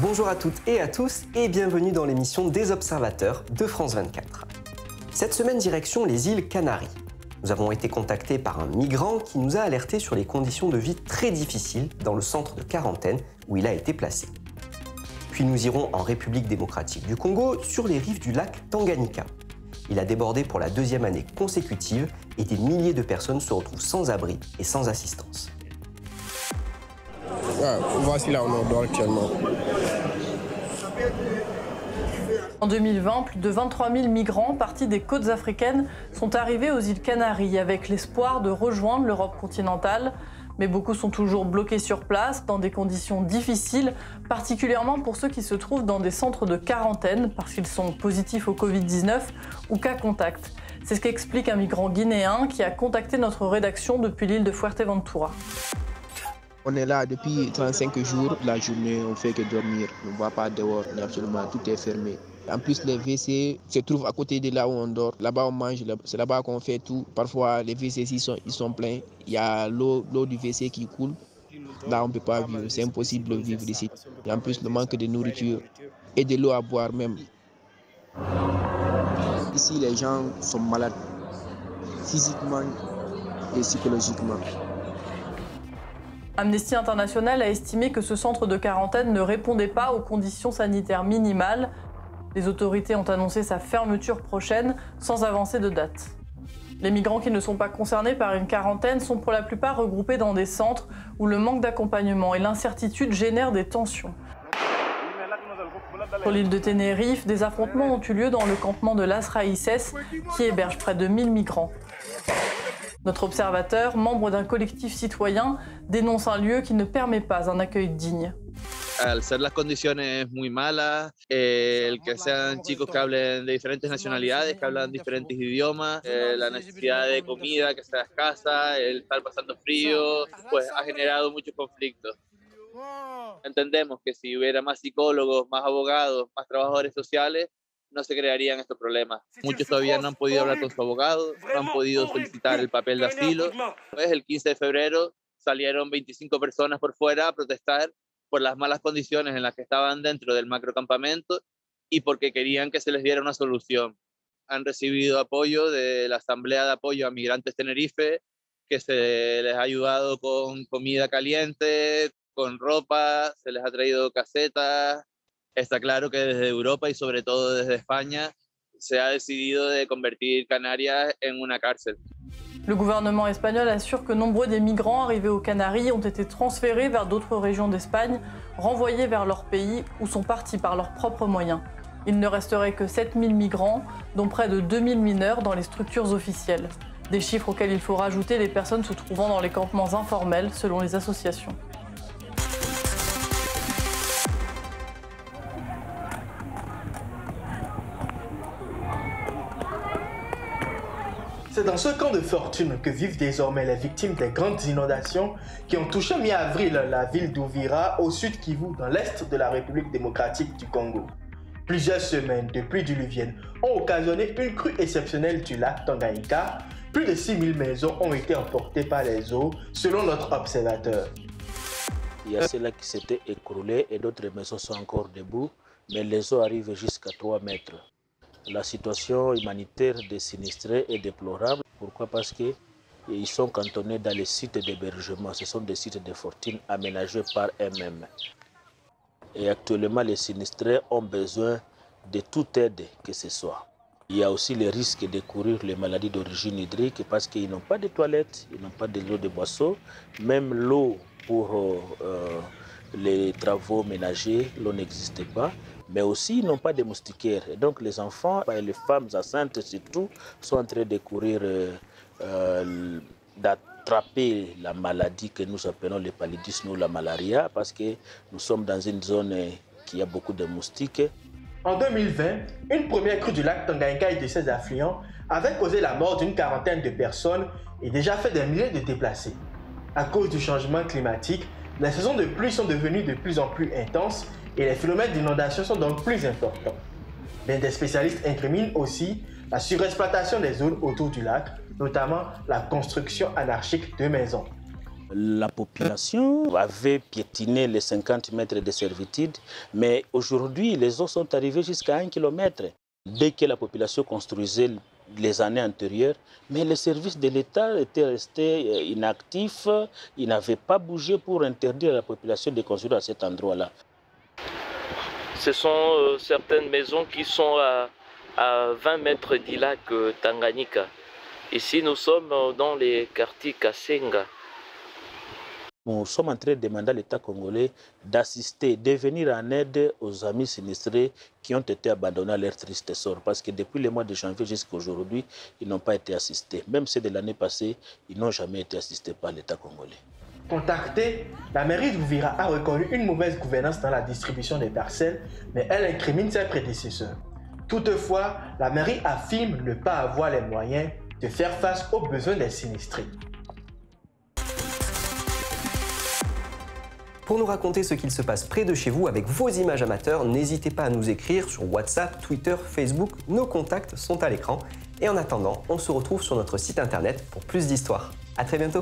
Bonjour à toutes et à tous et bienvenue dans l'émission des observateurs de France 24. Cette semaine direction les îles Canaries. Nous avons été contactés par un migrant qui nous a alerté sur les conditions de vie très difficiles dans le centre de quarantaine où il a été placé. Puis nous irons en République démocratique du Congo sur les rives du lac Tanganyika. Il a débordé pour la deuxième année consécutive et des milliers de personnes se retrouvent sans abri et sans assistance. Voici là actuellement. En 2020, plus de 23 000 migrants partis des côtes africaines sont arrivés aux îles Canaries avec l'espoir de rejoindre l'Europe continentale. Mais beaucoup sont toujours bloqués sur place dans des conditions difficiles, particulièrement pour ceux qui se trouvent dans des centres de quarantaine parce qu'ils sont positifs au Covid-19 ou cas contact. C'est ce qu'explique un migrant guinéen qui a contacté notre rédaction depuis l'île de Fuerteventura. On est là depuis 35 jours. La journée, on fait que dormir. On ne va pas dehors. Absolument, tout est fermé. En plus, les WC se trouvent à côté de là où on dort. Là-bas, on mange. C'est là-bas qu'on fait tout. Parfois, les WC ils sont pleins. Il y a l'eau du WC qui coule. Là, on ne peut pas vivre. C'est impossible de vivre ici. Et en plus, le manque de nourriture et de l'eau à boire même. Ici, les gens sont malades, physiquement et psychologiquement. Amnesty International a estimé que ce centre de quarantaine ne répondait pas aux conditions sanitaires minimales les autorités ont annoncé sa fermeture prochaine sans avancer de date. Les migrants qui ne sont pas concernés par une quarantaine sont pour la plupart regroupés dans des centres où le manque d'accompagnement et l'incertitude génèrent des tensions. Sur l'île de Tenerife, des affrontements ont eu lieu dans le campement de Las Raíces qui héberge près de 1000 migrants. Notre observateur, membre d'un collectif citoyen, dénonce un lieu qui ne permet pas un accueil digne. al ser las condiciones muy malas, eh, el que sean chicos que hablen de diferentes nacionalidades, que hablan diferentes idiomas, eh, la necesidad de comida que sea escasa, el estar pasando frío, pues ha generado muchos conflictos. Entendemos que si hubiera más psicólogos, más abogados, más trabajadores sociales, no se crearían estos problemas. Muchos todavía no han podido hablar con su abogado, no han podido solicitar el papel de asilo. Pues el 15 de febrero salieron 25 personas por fuera a protestar por las malas condiciones en las que estaban dentro del macrocampamento y porque querían que se les diera una solución. Han recibido apoyo de la Asamblea de Apoyo a Migrantes Tenerife, que se les ha ayudado con comida caliente, con ropa, se les ha traído casetas. Está claro que desde Europa y sobre todo desde España se ha de convertir Canarias en una cárcel. Le gouvernement espagnol assure que nombreux des migrants arrivés aux Canaries ont été transférés vers d'autres régions d'Espagne, renvoyés vers leur pays ou sont partis par leurs propres moyens. Il ne resterait que 7000 migrants, dont près de 2000 mineurs dans les structures officielles. Des chiffres auxquels il faut rajouter les personnes se trouvant dans les campements informels selon les associations. C'est dans ce camp de fortune que vivent désormais les victimes des grandes inondations qui ont touché mi-avril la ville d'Ouvira au sud Kivu dans l'est de la République démocratique du Congo. Plusieurs semaines de pluie diluvienne ont occasionné une crue exceptionnelle du lac Tanganyika. Plus de 6000 maisons ont été emportées par les eaux selon notre observateur. Il y a ceux-là qui s'étaient écroulés et d'autres maisons sont encore debout, mais les eaux arrivent jusqu'à 3 mètres. La situation humanitaire des sinistrés est déplorable. Pourquoi? Parce qu'ils sont cantonnés dans les sites d'hébergement. Ce sont des sites de fortune aménagés par eux-mêmes. Et actuellement, les sinistrés ont besoin de toute aide que ce soit. Il y a aussi le risque de courir les maladies d'origine hydrique parce qu'ils n'ont pas de toilettes, ils n'ont pas de l'eau de boisseau. Même l'eau pour euh, les travaux ménagers, l'eau n'existe pas mais aussi ils n'ont pas de moustiquaires. Donc les enfants et les femmes enceintes surtout sont en train de courir, euh, euh, d'attraper la maladie que nous appelons le paludisme ou la malaria parce que nous sommes dans une zone qui a beaucoup de moustiques. En 2020, une première crue du lac Tanganyika et de ses affluents avait causé la mort d'une quarantaine de personnes et déjà fait des milliers de déplacés. À cause du changement climatique, les saisons de pluie sont devenues de plus en plus intenses et les phénomènes d'inondation sont donc plus importants. Mais des spécialistes incriminent aussi la surexploitation des zones autour du lac, notamment la construction anarchique de maisons. La population avait piétiné les 50 mètres de servitude, mais aujourd'hui, les eaux sont arrivées jusqu'à 1 km. Dès que la population construisait les années antérieures, mais les services de l'État étaient restés euh, inactifs, ils n'avaient pas bougé pour interdire à la population de construire à cet endroit-là. Ce sont euh, certaines maisons qui sont à, à 20 mètres du lac euh, Tanganyika. Ici, nous sommes dans les quartiers Kasenga. Nous sommes en train de demander à l'État congolais d'assister, de venir en aide aux amis sinistrés qui ont été abandonnés à leur triste sort. Parce que depuis le mois de janvier jusqu'à aujourd'hui, ils n'ont pas été assistés. Même ceux de l'année passée, ils n'ont jamais été assistés par l'État congolais. Contactée, la mairie d'Ouvira a reconnu une mauvaise gouvernance dans la distribution des parcelles, mais elle incrimine ses prédécesseurs. Toutefois, la mairie affirme ne pas avoir les moyens de faire face aux besoins des sinistrés. Pour nous raconter ce qu'il se passe près de chez vous avec vos images amateurs, n'hésitez pas à nous écrire sur WhatsApp, Twitter, Facebook. Nos contacts sont à l'écran. Et en attendant, on se retrouve sur notre site internet pour plus d'histoires. À très bientôt